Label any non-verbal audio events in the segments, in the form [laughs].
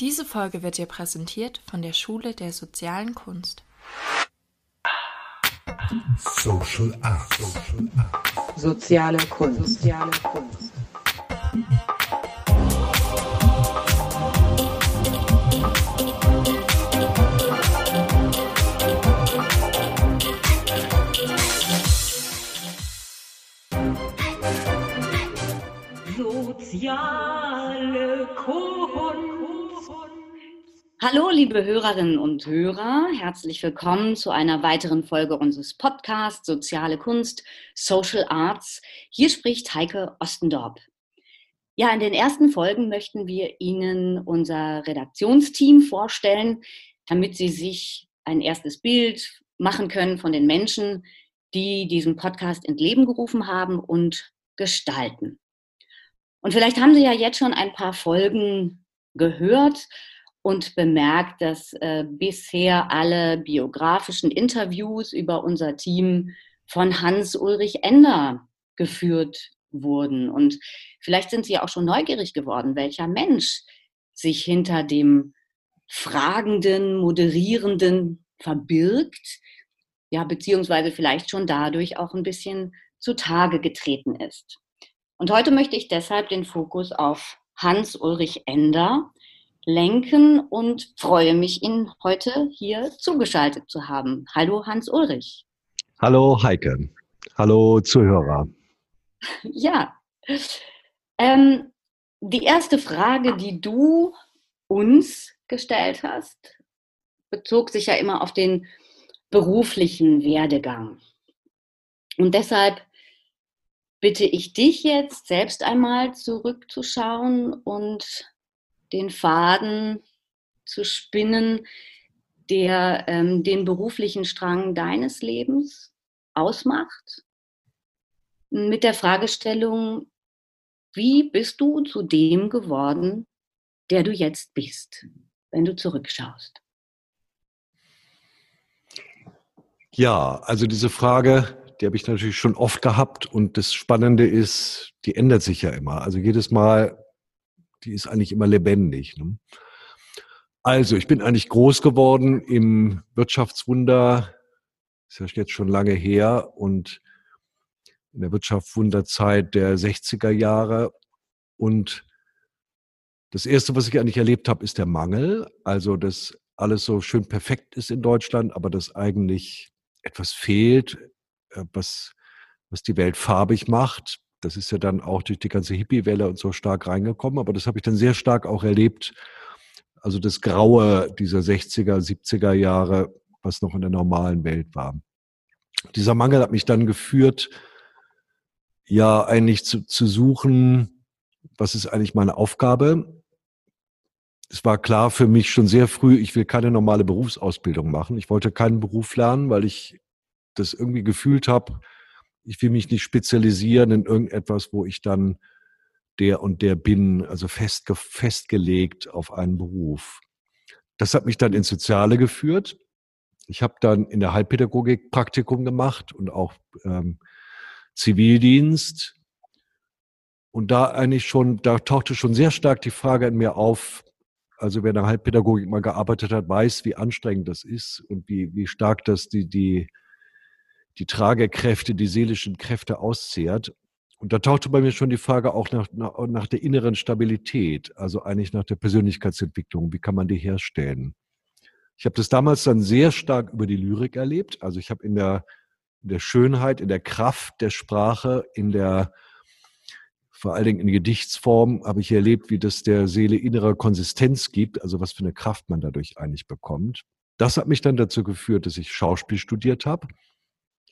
Diese Folge wird dir präsentiert von der Schule der sozialen Kunst. Social Art. Social Art. Soziale Kunst. Soziale Kunst. Soziale Kunst. Hallo, liebe Hörerinnen und Hörer, herzlich willkommen zu einer weiteren Folge unseres Podcasts Soziale Kunst, Social Arts. Hier spricht Heike Ostendorp. Ja, in den ersten Folgen möchten wir Ihnen unser Redaktionsteam vorstellen, damit Sie sich ein erstes Bild machen können von den Menschen, die diesen Podcast ins Leben gerufen haben und gestalten. Und vielleicht haben Sie ja jetzt schon ein paar Folgen gehört und bemerkt, dass äh, bisher alle biografischen Interviews über unser Team von Hans-Ulrich Ender geführt wurden. Und vielleicht sind Sie auch schon neugierig geworden, welcher Mensch sich hinter dem fragenden, moderierenden verbirgt, ja, beziehungsweise vielleicht schon dadurch auch ein bisschen zutage getreten ist. Und heute möchte ich deshalb den Fokus auf Hans-Ulrich Ender lenken und freue mich, ihn heute hier zugeschaltet zu haben. Hallo Hans-Ulrich. Hallo Heike. Hallo Zuhörer. [laughs] Ja. Ähm, die erste Frage, die du uns gestellt hast, bezog sich ja immer auf den beruflichen Werdegang. Und deshalb bitte ich dich jetzt selbst einmal zurückzuschauen und den Faden zu spinnen, der ähm, den beruflichen Strang deines Lebens ausmacht, mit der Fragestellung, wie bist du zu dem geworden, der du jetzt bist, wenn du zurückschaust? Ja, also diese Frage die habe ich natürlich schon oft gehabt. Und das Spannende ist, die ändert sich ja immer. Also jedes Mal, die ist eigentlich immer lebendig. Ne? Also, ich bin eigentlich groß geworden im Wirtschaftswunder. Ist ja jetzt schon lange her. Und in der Wirtschaftswunderzeit der 60er Jahre. Und das Erste, was ich eigentlich erlebt habe, ist der Mangel. Also, dass alles so schön perfekt ist in Deutschland, aber dass eigentlich etwas fehlt, äh, was, was die Welt farbig macht. Das ist ja dann auch durch die ganze Hippie-Welle und so stark reingekommen, aber das habe ich dann sehr stark auch erlebt. Also das Graue dieser 60er, 70er Jahre, was noch in der normalen Welt war. Dieser Mangel hat mich dann geführt, ja, eigentlich zu, zu suchen, was ist eigentlich meine Aufgabe? Es war klar für mich schon sehr früh, ich will keine normale Berufsausbildung machen. Ich wollte keinen Beruf lernen, weil ich das irgendwie gefühlt habe, ich will mich nicht spezialisieren in irgendetwas, wo ich dann der und der bin, also festge festgelegt auf einen Beruf. Das hat mich dann ins Soziale geführt. Ich habe dann in der Heilpädagogik Praktikum gemacht und auch ähm, Zivildienst. Und da eigentlich schon, da tauchte schon sehr stark die Frage in mir auf, also wer in der Heilpädagogik mal gearbeitet hat, weiß, wie anstrengend das ist und wie, wie stark das die, die die Tragekräfte, die seelischen Kräfte auszehrt. Und da tauchte bei mir schon die Frage auch nach, nach, nach der inneren Stabilität, also eigentlich nach der Persönlichkeitsentwicklung. Wie kann man die herstellen? Ich habe das damals dann sehr stark über die Lyrik erlebt. Also ich habe in der, in der Schönheit, in der Kraft der Sprache, in der vor allen Dingen in Gedichtsform habe ich erlebt, wie das der Seele innere Konsistenz gibt, also was für eine Kraft man dadurch eigentlich bekommt. Das hat mich dann dazu geführt, dass ich Schauspiel studiert habe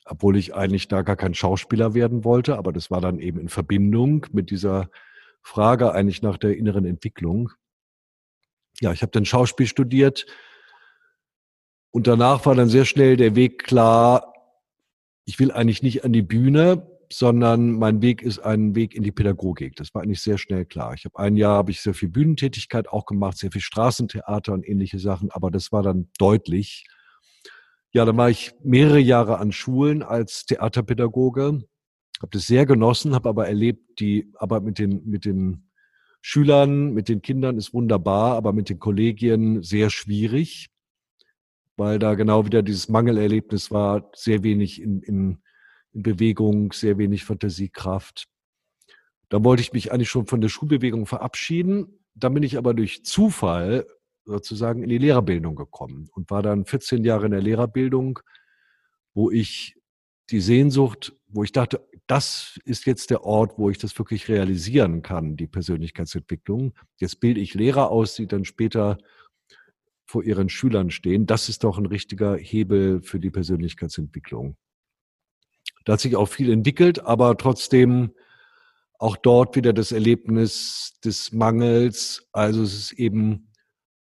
obwohl ich eigentlich da gar kein Schauspieler werden wollte, aber das war dann eben in Verbindung mit dieser Frage eigentlich nach der inneren Entwicklung. Ja, ich habe dann Schauspiel studiert und danach war dann sehr schnell der Weg klar, ich will eigentlich nicht an die Bühne, sondern mein Weg ist ein Weg in die Pädagogik. Das war eigentlich sehr schnell klar. Ich habe ein Jahr habe ich sehr viel Bühnentätigkeit auch gemacht, sehr viel Straßentheater und ähnliche Sachen, aber das war dann deutlich, ja, dann war ich mehrere Jahre an Schulen als Theaterpädagoge, habe das sehr genossen, habe aber erlebt, die Arbeit mit den, mit den Schülern, mit den Kindern ist wunderbar, aber mit den Kollegien sehr schwierig, weil da genau wieder dieses Mangelerlebnis war, sehr wenig in, in, in Bewegung, sehr wenig Fantasiekraft. Da wollte ich mich eigentlich schon von der Schulbewegung verabschieden. Dann bin ich aber durch Zufall sozusagen in die Lehrerbildung gekommen und war dann 14 Jahre in der Lehrerbildung, wo ich die Sehnsucht, wo ich dachte, das ist jetzt der Ort, wo ich das wirklich realisieren kann, die Persönlichkeitsentwicklung. Jetzt bilde ich Lehrer aus, die dann später vor ihren Schülern stehen. Das ist doch ein richtiger Hebel für die Persönlichkeitsentwicklung. Da hat sich auch viel entwickelt, aber trotzdem auch dort wieder das Erlebnis des Mangels. Also es ist eben,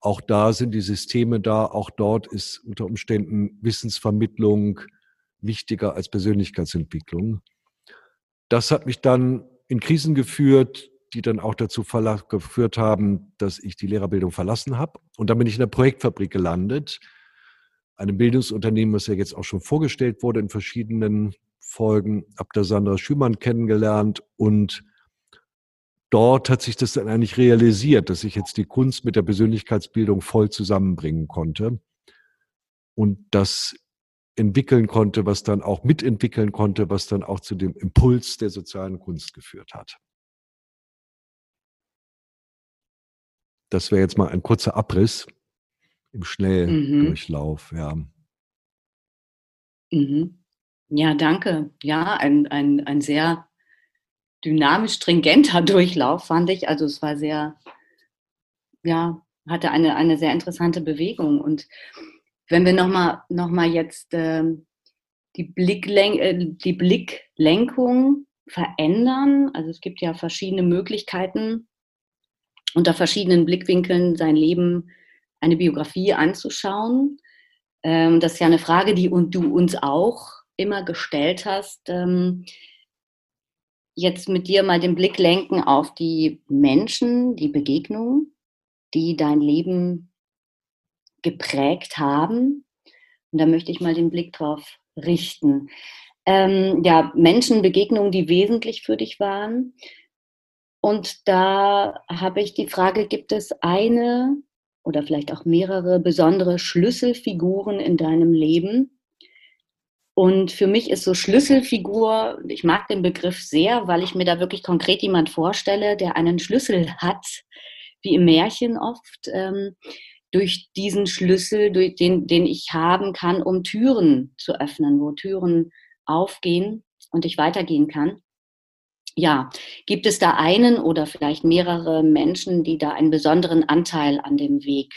auch da sind die Systeme da, auch dort ist unter Umständen Wissensvermittlung wichtiger als Persönlichkeitsentwicklung. Das hat mich dann in Krisen geführt, die dann auch dazu geführt haben, dass ich die Lehrerbildung verlassen habe. Und dann bin ich in der Projektfabrik gelandet, einem Bildungsunternehmen, was ja jetzt auch schon vorgestellt wurde in verschiedenen Folgen, habe da Sandra Schümann kennengelernt und dort hat sich das dann eigentlich realisiert, dass ich jetzt die Kunst mit der Persönlichkeitsbildung voll zusammenbringen konnte und das entwickeln konnte, was dann auch mitentwickeln konnte, was dann auch zu dem Impuls der sozialen Kunst geführt hat. Das wäre jetzt mal ein kurzer Abriss im Schnelldurchlauf, mhm. ja. Mhm. Ja, danke. Ja, ein, ein, ein sehr dynamisch stringenter [laughs] Durchlauf, fand ich. Also es war sehr, ja, hatte eine, eine sehr interessante Bewegung. Und wenn wir nochmal noch mal jetzt äh, die, Blicklen äh, die Blicklenkung verändern, also es gibt ja verschiedene Möglichkeiten, unter verschiedenen Blickwinkeln sein Leben, eine Biografie anzuschauen. Ähm, das ist ja eine Frage, die und du uns auch immer gestellt hast. Ähm, jetzt mit dir mal den Blick lenken auf die Menschen, die Begegnungen, die dein Leben geprägt haben. Und da möchte ich mal den Blick drauf richten. Ähm, ja, Menschenbegegnungen, die wesentlich für dich waren. Und da habe ich die Frage, gibt es eine oder vielleicht auch mehrere besondere Schlüsselfiguren in deinem Leben, und für mich ist so Schlüsselfigur, ich mag den Begriff sehr, weil ich mir da wirklich konkret jemand vorstelle, der einen Schlüssel [laughs] hat, wie im Märchen oft, ähm, durch diesen Schlüssel, durch den, den ich haben kann, um Türen zu öffnen, wo Türen aufgehen und ich weitergehen kann. Ja, gibt es da einen oder vielleicht mehrere Menschen, die da einen besonderen Anteil an dem Weg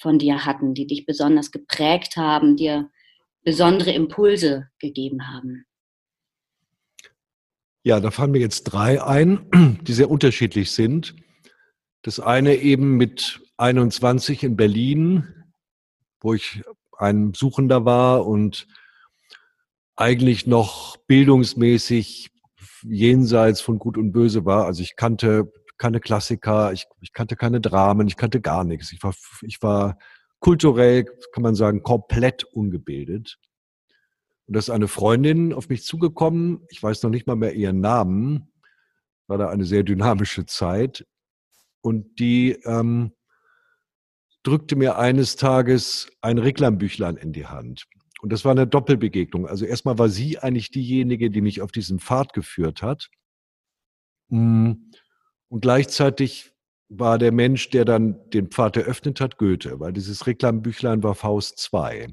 von dir hatten, die dich besonders geprägt haben, dir besondere Impulse gegeben haben? Ja, da fallen mir jetzt drei ein, [clears throat] die sehr unterschiedlich sind. Das eine eben mit 21 in Berlin, wo ich ein Suchender war und eigentlich noch bildungsmäßig jenseits von Gut und Böse war. Also ich kannte keine Klassiker, ich, ich kannte keine Dramen, ich kannte gar nichts. Ich war, ich war kulturell, kann man sagen, komplett ungebildet. Und da ist eine Freundin auf mich zugekommen, ich weiß noch nicht mal mehr ihren Namen, war da eine sehr dynamische Zeit. Und die ähm, drückte mir eines Tages ein Reklambüchlein in die Hand. Und das war eine Doppelbegegnung. Also erstmal war sie eigentlich diejenige, die mich auf diesen Pfad geführt hat. Mm. Und gleichzeitig war der Mensch, der dann den Pfad eröffnet hat, Goethe, weil dieses Reklambüchlein war Faust 2.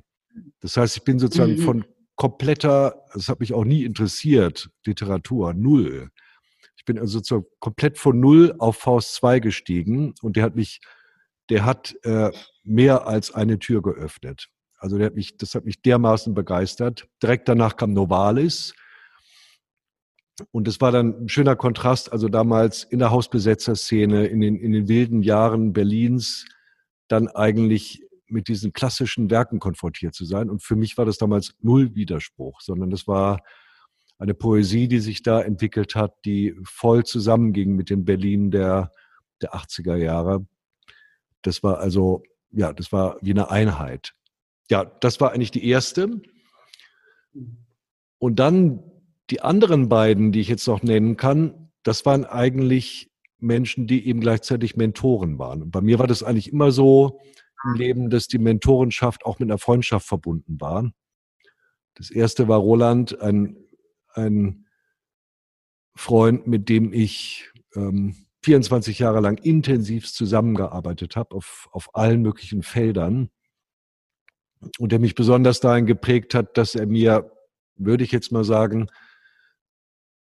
Das heißt, ich bin sozusagen mhm. von kompletter, das hat mich auch nie interessiert, Literatur, null. Ich bin also sozusagen komplett von null auf Faust 2 gestiegen und der hat mich, der hat äh, mehr als eine Tür geöffnet. Also der hat mich, das hat mich dermaßen begeistert. Direkt danach kam Novalis. Und es war dann ein schöner Kontrast, also damals in der Hausbesetzerszene, in den, in den wilden Jahren Berlins, dann eigentlich mit diesen klassischen Werken konfrontiert zu sein. Und für mich war das damals null Widerspruch, sondern das war eine Poesie, die sich da entwickelt hat, die voll zusammenging mit dem Berlin der, der 80er Jahre. Das war also, ja, das war wie eine Einheit. Ja, das war eigentlich die erste. Und dann die anderen beiden, die ich jetzt noch nennen kann, das waren eigentlich Menschen, die eben gleichzeitig Mentoren waren. Und bei mir war das eigentlich immer so im Leben, dass die Mentorenschaft auch mit einer Freundschaft verbunden war. Das erste war Roland, ein, ein Freund, mit dem ich ähm, 24 Jahre lang intensiv zusammengearbeitet habe auf, auf allen möglichen Feldern und der mich besonders dahin geprägt hat, dass er mir, würde ich jetzt mal sagen,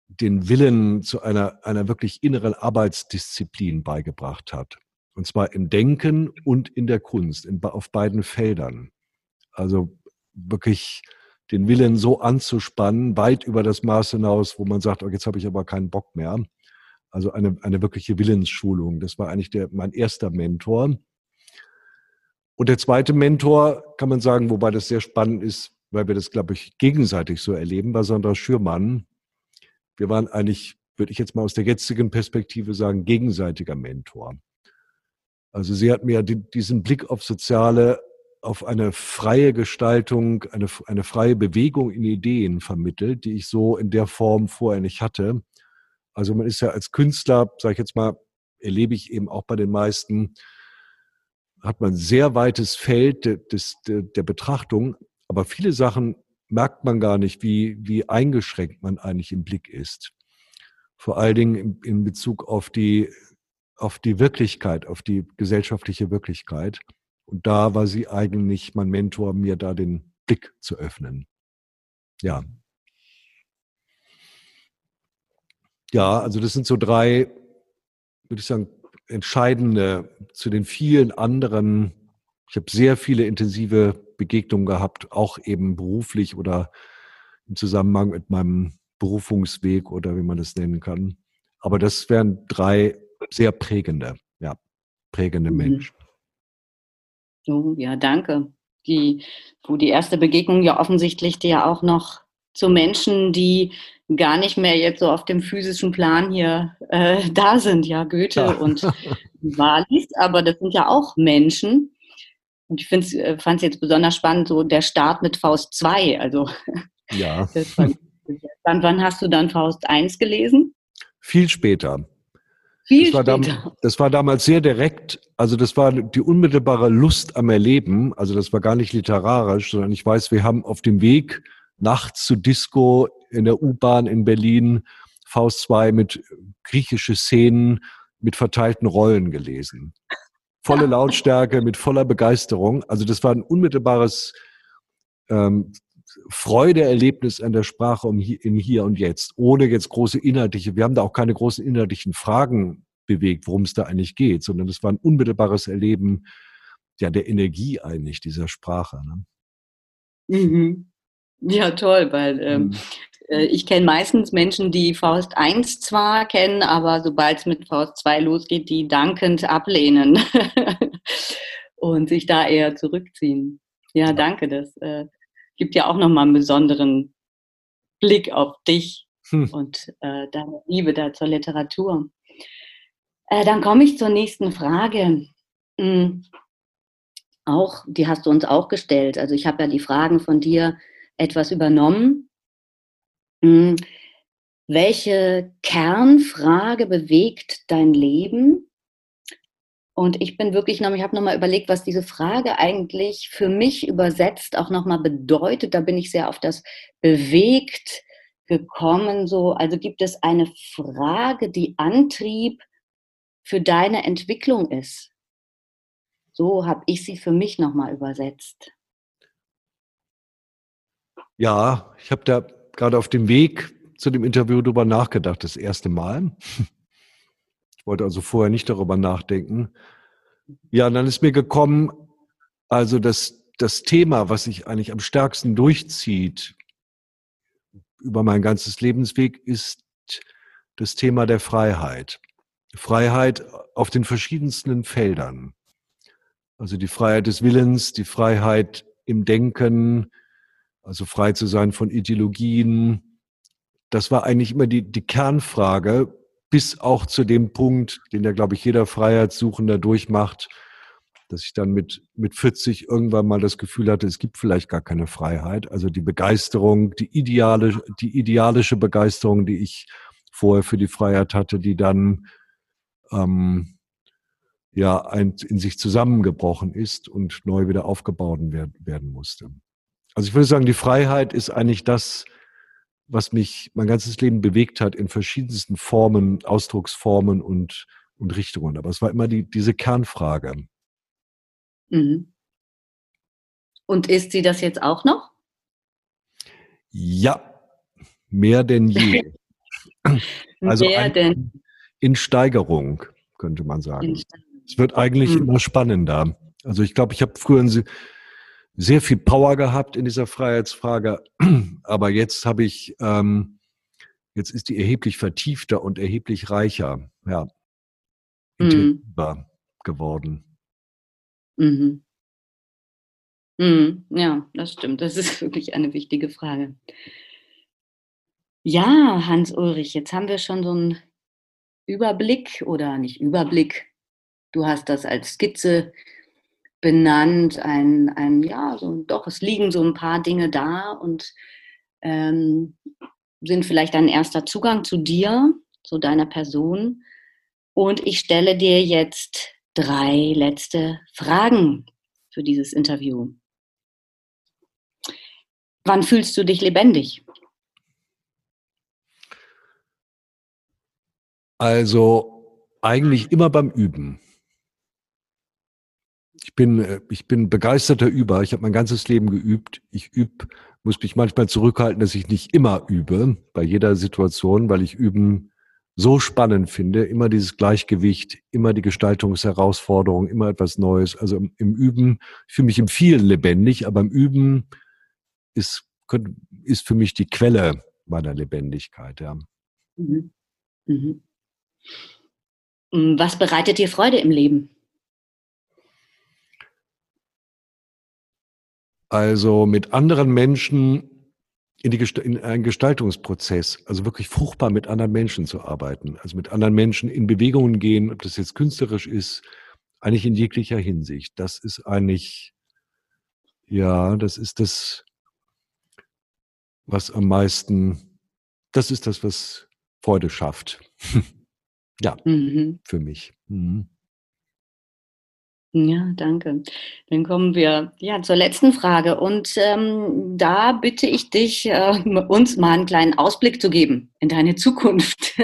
den Willen zu einer, einer wirklich inneren Arbeitsdisziplin beigebracht hat. Und zwar im Denken und in der Kunst, in, auf beiden Feldern. Also wirklich den Willen so anzuspannen, weit über das Maß hinaus, wo man sagt, oh, jetzt habe ich aber keinen Bock mehr. Also eine, eine wirkliche Willensschulung. Das war eigentlich der, mein erster Mentor. Und der zweite Mentor, kann man sagen, wobei das sehr spannend ist, weil wir das, glaube ich, gegenseitig so erleben, war Sandra Schürmann. Wir waren eigentlich, würde ich jetzt mal aus der jetzigen Perspektive sagen, gegenseitiger Mentor. Also sie hat mir diesen Blick auf Soziale, auf eine freie Gestaltung, eine, eine freie Bewegung in Ideen vermittelt, die ich so in der Form vorher nicht hatte. Also man ist ja als Künstler, sage ich jetzt mal, erlebe ich eben auch bei den meisten, hat man sehr weites Feld des, der, der Betrachtung, aber viele Sachen merkt man gar nicht, wie, wie eingeschränkt man eigentlich im Blick ist. Vor allen Dingen in, in Bezug auf die, auf die Wirklichkeit, auf die gesellschaftliche Wirklichkeit. Und da war sie eigentlich mein Mentor, mir da den Blick zu öffnen. Ja. Ja, also das sind so drei, würde ich sagen, entscheidende zu den vielen anderen. Ich habe sehr viele intensive Begegnungen gehabt, auch eben beruflich oder im Zusammenhang mit meinem Berufungsweg oder wie man das nennen kann. Aber das wären drei sehr prägende, ja, prägende mhm. Menschen. So, ja, danke. Die, wo die erste Begegnung ja offensichtlich ja auch noch zu Menschen, die gar nicht mehr jetzt so auf dem physischen Plan hier äh, da sind, ja, Goethe ja. und [laughs] Walis, aber das sind ja auch Menschen. Und ich äh, fand es jetzt besonders spannend, so der Start mit Faust 2. Also, [laughs] ja. [laughs] Wann, wann hast du dann Faust 1 gelesen? Viel später. Viel das, war später. das war damals sehr direkt. Also das war die unmittelbare Lust am Erleben. Also das war gar nicht literarisch, sondern ich weiß, wir haben auf dem Weg nachts zu Disco in der U-Bahn in Berlin Faust 2 mit griechische Szenen mit verteilten Rollen gelesen. Volle Lautstärke, mit voller Begeisterung. Also das war ein unmittelbares ähm, Freudeerlebnis an der Sprache um hier, in Hier und Jetzt, ohne jetzt große inhaltliche, wir haben da auch keine großen inhaltlichen Fragen bewegt, worum es da eigentlich geht, sondern es war ein unmittelbares Erleben ja, der Energie eigentlich dieser Sprache. Ne? Mhm. Ja, toll, weil ähm, mhm. Äh, ich kenne meistens Menschen, die Faust 1 zwar kennen, aber sobald es mit Faust 2 losgeht, die dankend ablehnen [laughs] und sich da eher zurückziehen. Ja, danke. Das äh, gibt ja auch nochmal einen besonderen Blick auf dich hm. und äh, deine Liebe da zur Literatur. Äh, dann komme ich zur nächsten Frage. Hm. Auch, die hast du uns auch gestellt. Also ich habe ja die Fragen von dir etwas übernommen. Hm, welche Kernfrage bewegt dein Leben? Und ich bin wirklich noch, ich habe nochmal überlegt, was diese Frage eigentlich für mich übersetzt auch nochmal bedeutet. Da bin ich sehr auf das bewegt gekommen. So, also gibt es eine Frage, die Antrieb für deine Entwicklung ist. So habe ich sie für mich nochmal übersetzt. Ja, ich habe da gerade auf dem Weg zu dem Interview darüber nachgedacht, das erste Mal. Ich wollte also vorher nicht darüber nachdenken. Ja, und dann ist mir gekommen, also das, das Thema, was sich eigentlich am stärksten durchzieht über mein ganzes Lebensweg, ist das Thema der Freiheit. Freiheit auf den verschiedensten Feldern. Also die Freiheit des Willens, die Freiheit im Denken, also frei zu sein von Ideologien. Das war eigentlich immer die, die Kernfrage, bis auch zu dem Punkt, den ja, glaube ich, jeder Freiheitssuchender durchmacht, dass ich dann mit, mit 40 irgendwann mal das Gefühl hatte, es gibt vielleicht gar keine Freiheit. Also die Begeisterung, die ideale, die idealische Begeisterung, die ich vorher für die Freiheit hatte, die dann ähm, ja ein, in sich zusammengebrochen ist und neu wieder aufgebaut werden, werden musste. Also ich würde sagen, die Freiheit ist eigentlich das, was mich mein ganzes Leben bewegt hat in verschiedensten Formen, Ausdrucksformen und, und Richtungen. Aber es war immer die, diese Kernfrage. Mhm. Und ist sie das jetzt auch noch? Ja, mehr denn je. [laughs] also Mehr ein, denn in Steigerung, könnte man sagen. Es wird eigentlich Mhm. immer spannender. Also ich glaube, ich habe früher ein sehr viel Power gehabt in dieser Freiheitsfrage, [clears throat] aber jetzt habe ich, ähm, jetzt ist die erheblich vertiefter und erheblich reicher, ja, Mhm. geworden. Mhm. Mhm. Ja, das stimmt. Das ist [laughs] wirklich eine wichtige Frage. Ja, Hans-Ulrich, jetzt haben wir schon so einen Überblick oder nicht Überblick. Du hast das als Skizze benannt. Ein, ein ja, so, doch, es liegen so ein paar Dinge da und ähm, sind vielleicht ein erster Zugang zu dir, zu deiner Person. Und ich stelle dir jetzt drei letzte Fragen für dieses Interview. Wann fühlst du dich lebendig? Also eigentlich immer beim Üben. Ich bin, äh, ich bin begeisterter Über. Ich habe mein ganzes Leben geübt. Ich übe, muss mich manchmal zurückhalten, dass ich nicht immer übe, bei jeder Situation, weil ich Üben so spannend finde. Immer dieses Gleichgewicht, immer die Gestaltungsherausforderung, immer etwas Neues. Also im, im Üben, ich fühle mich im vielen lebendig, aber im Üben ist, ist für mich die Quelle meiner Lebendigkeit, ja. Mhm. Mhm. Was bereitet dir Freude im Leben? Also mit anderen Menschen in, die, in einen Gestaltungsprozess, also wirklich fruchtbar mit anderen Menschen zu arbeiten, also mit anderen Menschen in Bewegungen gehen, ob das jetzt künstlerisch ist, eigentlich in jeglicher Hinsicht. Das ist eigentlich, ja, das ist das, was am meisten, das ist das, was Freude schafft. [laughs] ja, Mhm. für mich. Mhm. Ja, danke. Dann kommen wir ja zur letzten Frage. Und ähm, da bitte ich dich, äh, uns mal einen kleinen Ausblick zu geben in deine Zukunft.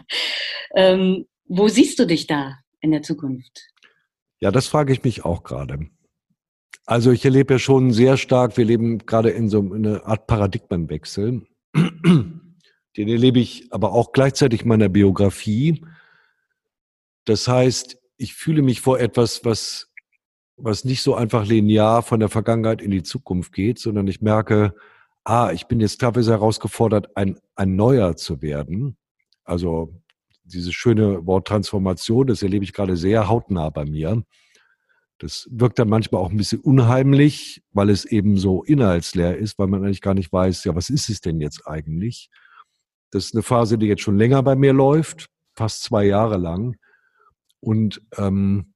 [laughs] ähm, wo siehst du dich da in der Zukunft? Ja, das frage ich mich auch gerade. Also ich erlebe ja schon sehr stark, wir leben gerade in so einer Art Paradigmenwechsel. Den erlebe ich aber auch gleichzeitig in meiner Biografie. Das heißt, ich fühle mich vor etwas, was, was nicht so einfach linear von der Vergangenheit in die Zukunft geht, sondern ich merke, ah, ich bin jetzt teilweise herausgefordert, ein, ein Neuer zu werden. Also dieses schöne Wort Transformation, das erlebe ich gerade sehr hautnah bei mir. Das wirkt dann manchmal auch ein bisschen unheimlich, weil es eben so inhaltsleer ist, weil man eigentlich gar nicht weiß, ja, was ist es denn jetzt eigentlich? Das ist eine Phase, die jetzt schon länger bei mir läuft, fast zwei Jahre lang. Und ähm,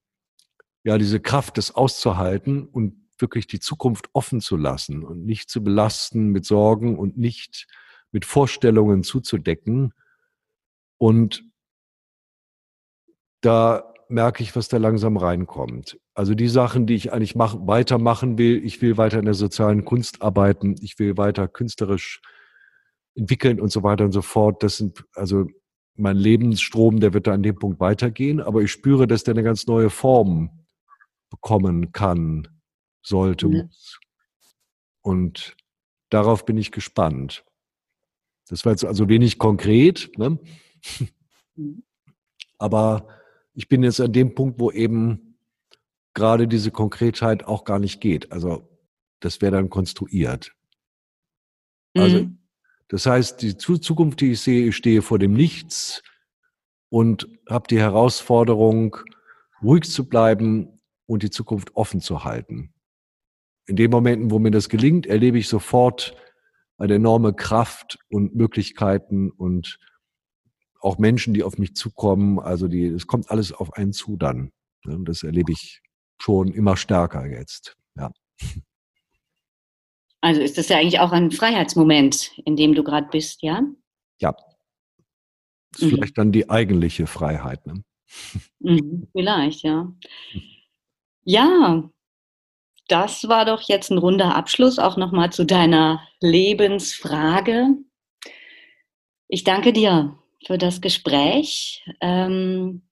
ja, diese Kraft, das auszuhalten und wirklich die Zukunft offen zu lassen und nicht zu belasten mit Sorgen und nicht mit Vorstellungen zuzudecken. Und da merke ich, was da langsam reinkommt. Also die Sachen, die ich eigentlich mach, weitermachen will, ich will weiter in der sozialen Kunst arbeiten, ich will weiter künstlerisch entwickeln und so weiter und so fort. Das sind also mein Lebensstrom, der wird da an dem Punkt weitergehen, aber ich spüre, dass der eine ganz neue Form bekommen kann, sollte, Mhm. muss. Und darauf bin ich gespannt. Das war jetzt also wenig konkret, ne? Mhm. aber ich bin jetzt an dem Punkt, wo eben gerade diese Konkretheit auch gar nicht geht. Also das wäre dann konstruiert. Also Mhm. Das heißt, die Zu- Zukunft, die ich sehe, ich stehe vor dem Nichts und habe die Herausforderung, ruhig zu bleiben und die Zukunft offen zu halten. In den Momenten, wo mir das gelingt, erlebe ich sofort eine enorme Kraft und Möglichkeiten und auch Menschen, die auf mich zukommen. Also die, es kommt alles auf einen zu dann. Das erlebe ich schon immer stärker jetzt. Ja. Also ist das ja eigentlich auch ein Freiheitsmoment, in dem du gerade bist, ja? Ja. Das ist Mhm. vielleicht dann die eigentliche Freiheit. Ne? Mhm, vielleicht, ja. Ja, das war doch jetzt ein runder Abschluss auch nochmal zu deiner Lebensfrage. Ich danke dir für das Gespräch. Ähm,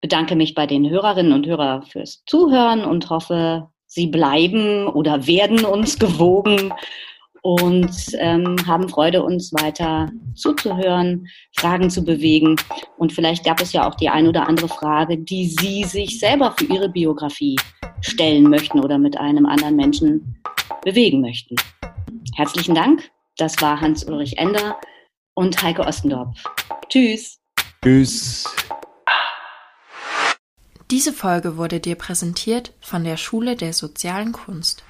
bedanke mich bei den Hörerinnen und Hörern fürs Zuhören und hoffe, sie bleiben oder werden uns gewogen und ähm, haben Freude, uns weiter zuzuhören, Fragen zu bewegen. Und vielleicht gab es ja auch die ein oder andere Frage, die Sie sich selber für Ihre Biografie stellen möchten oder mit einem anderen Menschen bewegen möchten. Herzlichen Dank. Das war Hans-Ulrich Ender und Heike Ostendorf. Tschüss. Tschüss. Diese Folge wurde dir präsentiert von der Schule der sozialen Kunst.